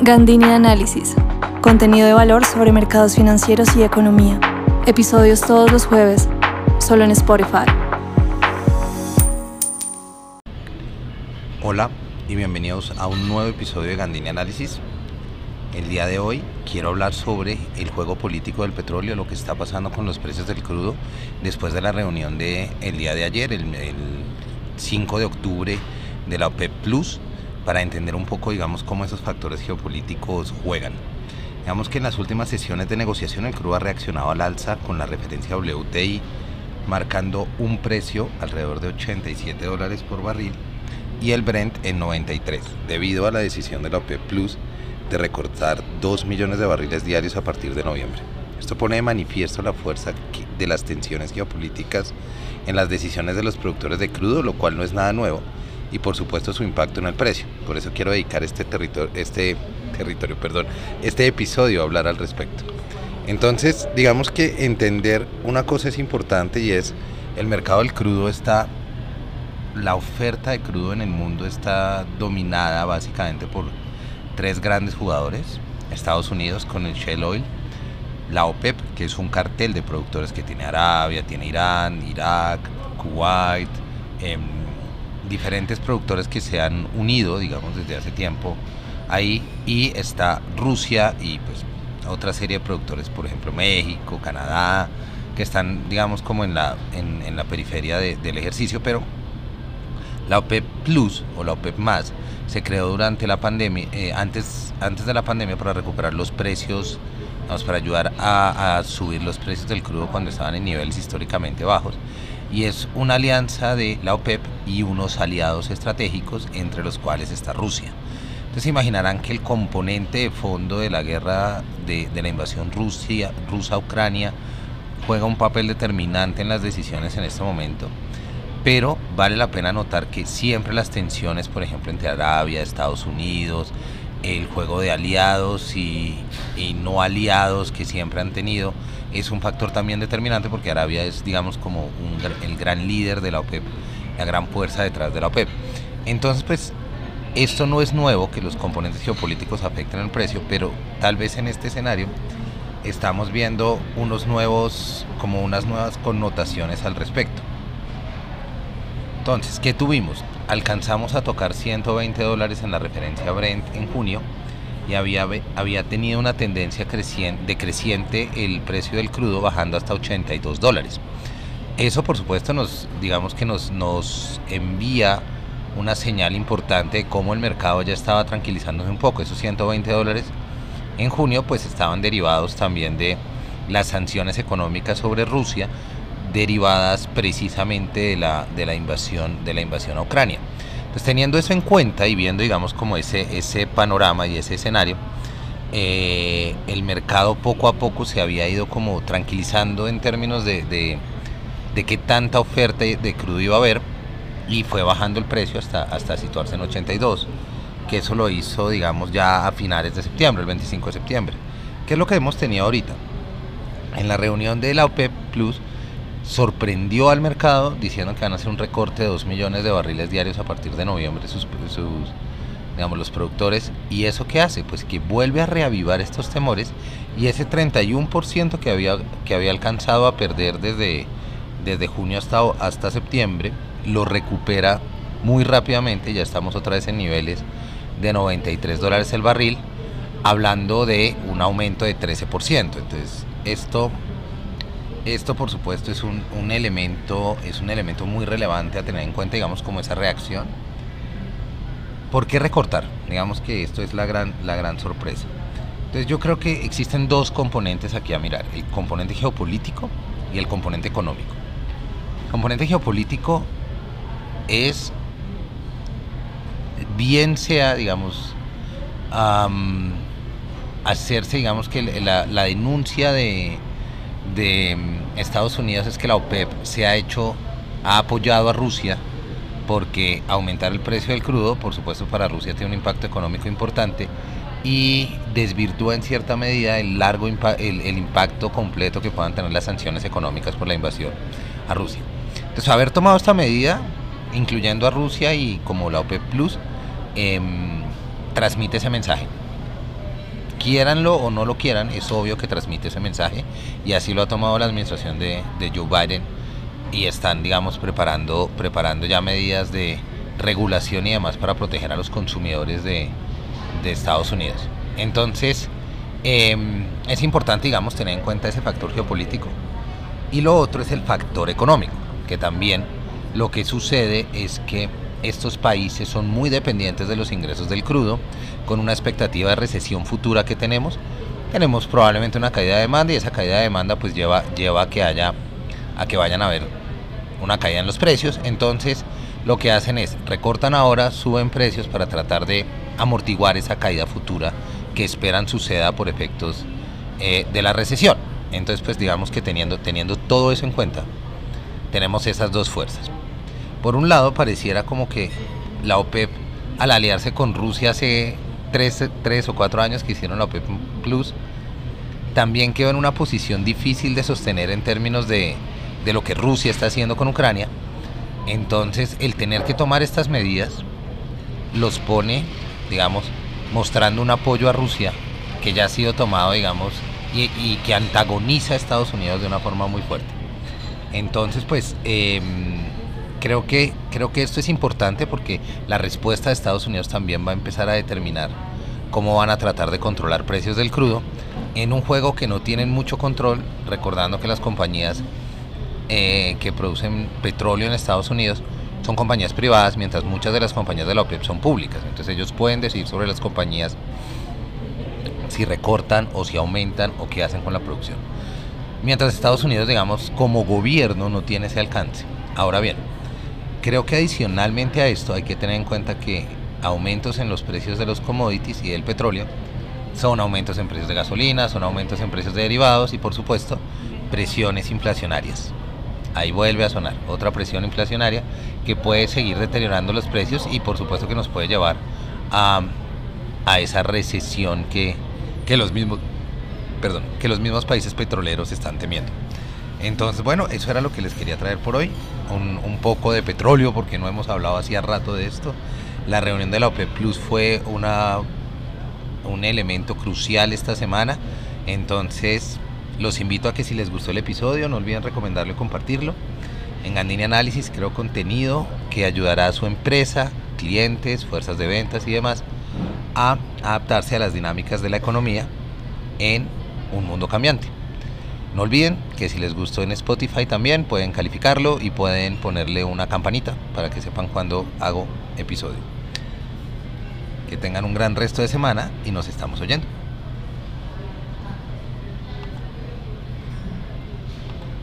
Gandini Análisis. Contenido de valor sobre mercados financieros y economía. Episodios todos los jueves, solo en Spotify. Hola y bienvenidos a un nuevo episodio de Gandini Análisis. El día de hoy quiero hablar sobre el juego político del petróleo, lo que está pasando con los precios del crudo después de la reunión del el día de ayer, el, el 5 de octubre de la OPEP Plus, para entender un poco, digamos, cómo esos factores geopolíticos juegan. Digamos que en las últimas sesiones de negociación el crudo ha reaccionado al alza con la referencia WTI marcando un precio alrededor de 87 dólares por barril y el Brent en 93, debido a la decisión de la OPEP Plus de recortar 2 millones de barriles diarios a partir de noviembre. Esto pone de manifiesto la fuerza de las tensiones geopolíticas en las decisiones de los productores de crudo, lo cual no es nada nuevo, y por supuesto su impacto en el precio. Por eso quiero dedicar este territorio, este territorio, perdón, este episodio a hablar al respecto. Entonces, digamos que entender una cosa es importante y es el mercado del crudo está la oferta de crudo en el mundo está dominada básicamente por tres grandes jugadores. Estados Unidos con el Shell Oil, la OPEP, que es un cartel de productores que tiene Arabia, tiene Irán, Irak, Kuwait, em, diferentes productores que se han unido, digamos, desde hace tiempo ahí. Y está Rusia y pues otra serie de productores, por ejemplo México, Canadá, que están, digamos, como en la, en, la periferia del ejercicio, pero la OPEP Plus o la OPEP más se creó durante la pandemia, eh, antes, antes de la pandemia para recuperar los precios, vamos, para ayudar a, a, subir los precios del crudo cuando estaban en niveles históricamente bajos. Y es una alianza de la OPEP y unos aliados estratégicos, entre los cuales está Rusia. Entonces imaginarán que el componente de fondo de la guerra de, la invasión Rusia, rusa a Ucrania juega un papel determinante en las decisiones en este momento pero vale la pena notar que siempre las tensiones, por ejemplo, entre Arabia, Estados Unidos, el juego de aliados y, no aliados que siempre han tenido, es un factor también determinante porque Arabia es, digamos, como el gran líder de la OPEP, la gran fuerza detrás de la OPEP. Entonces, pues, esto no es nuevo que los componentes geopolíticos afecten el precio, pero tal vez en este escenario estamos viendo unos nuevos, como unas nuevas connotaciones al respecto. Entonces, ¿qué tuvimos? Alcanzamos a tocar 120 dólares en la referencia Brent en junio y había, había tenido una tendencia creciente, decreciente el precio del crudo bajando hasta 82 dólares. Eso por supuesto nos, digamos que nos, nos envía una señal importante de cómo el mercado ya estaba tranquilizándose un poco. Esos 120 dólares en junio pues estaban derivados también de las sanciones económicas sobre Rusia derivadas precisamente de la, de la, invasión, de la invasión a Ucrania. Entonces, teniendo eso en cuenta y viendo, digamos, como ese, ese panorama y ese escenario, eh, el mercado poco a poco se había ido como tranquilizando en términos de, de, de, qué tanta oferta de crudo iba a haber y fue bajando el precio hasta, hasta situarse en 82, que eso lo hizo, digamos, ya a finales de septiembre, el 25 de septiembre. ¿Qué es lo que hemos tenido ahorita? En la reunión de la OPEP Plus, sorprendió al mercado diciendo que van a hacer un recorte de 2 millones de barriles diarios a partir de noviembre sus, digamos, los productores. ¿Y eso qué hace? Pues que vuelve a reavivar estos temores y ese 31% que había, que había alcanzado a perder desde, desde junio hasta, hasta septiembre, lo recupera muy rápidamente, ya estamos otra vez en niveles de 93 dólares el barril, hablando de un aumento de 13%. Entonces, esto esto por supuesto es un, elemento, es un elemento muy relevante a tener en cuenta, digamos, como esa reacción. ¿Por qué recortar? Digamos que esto es la gran, la gran sorpresa. Entonces yo creo que existen dos componentes aquí a mirar, el componente geopolítico y el componente económico. El componente geopolítico es, bien sea, digamos, hacerse, digamos, que la denuncia de, de mm, Estados Unidos es que la OPEP se ha hecho, ha apoyado a Rusia porque aumentar el precio del crudo, por supuesto para Rusia tiene un impacto económico importante y desvirtúa en cierta medida el largo el, el impacto completo que puedan tener las sanciones económicas por la invasión a Rusia. Entonces, haber tomado esta medida, incluyendo a Rusia y como la OPEP Plus, eh, transmite ese mensaje. Quieranlo o no lo quieran, es obvio que transmite ese mensaje y así lo ha tomado la administración de, Joe Biden y están, digamos, preparando, preparando ya medidas de regulación y demás para proteger a los consumidores de, de Estados Unidos. Entonces, em, es importante, digamos, tener en cuenta ese factor geopolítico. Y lo otro es el factor económico, que también lo que sucede es que estos países son muy dependientes de los ingresos del crudo, con una expectativa de recesión futura que tenemos. Tenemos probablemente una caída de demanda y esa caída de demanda pues lleva, lleva a que haya a que vayan a haber una caída en los precios. Entonces, lo que hacen es recortan ahora, suben precios para tratar de amortiguar esa caída futura que esperan suceda por efectos eh, de la recesión. Entonces, pues digamos que teniendo, teniendo todo eso en cuenta, tenemos esas dos fuerzas. Por un lado, pareciera como que la OPEP, al aliarse con Rusia hace tres, tres o cuatro años que hicieron la OPEP Plus, también quedó en una posición difícil de sostener en términos de, de lo que Rusia está haciendo con Ucrania. Entonces, el tener que tomar estas medidas los pone, digamos, mostrando un apoyo a Rusia que ya ha sido tomado, digamos, y, que antagoniza a Estados Unidos de una forma muy fuerte. Entonces, pues, em, creo, que, creo que esto es importante porque la respuesta de Estados Unidos también va a empezar a determinar cómo van a tratar de controlar precios del crudo en un juego que no tienen mucho control, recordando que las compañías eh, que producen petróleo en Estados Unidos son compañías privadas, mientras muchas de las compañías de la OPEP son públicas. Entonces ellos pueden decir sobre las compañías si recortan o si aumentan o qué hacen con la producción. Mientras Estados Unidos, digamos, como gobierno no tiene ese alcance. Ahora bien, creo que adicionalmente a esto hay que tener en cuenta que aumentos en los precios de los commodities y del petróleo son aumentos en precios de gasolina, son aumentos en precios de derivados y por supuesto presiones inflacionarias. Ahí vuelve a sonar otra presión inflacionaria que puede seguir deteriorando los precios y por supuesto que nos puede llevar a, a esa recesión que, que los mismos, perdón, que los mismos países petroleros están temiendo. Entonces, bueno, eso era lo que les quería traer por hoy. Un, poco de petróleo, porque no hemos hablado hacía rato de esto. La reunión de la OPEP Plus fue una, un elemento crucial esta semana. Entonces, los invito a que si les gustó el episodio, no olviden recomendarlo y compartirlo. En Gandini Análisis creo contenido que ayudará a su empresa, clientes, fuerzas de ventas y demás a adaptarse a las dinámicas de la economía en un mundo cambiante. No olviden que si les gustó en Spotify también pueden calificarlo y pueden ponerle una campanita para que sepan cuando hago episodio. Que tengan un gran resto de semana y nos estamos oyendo.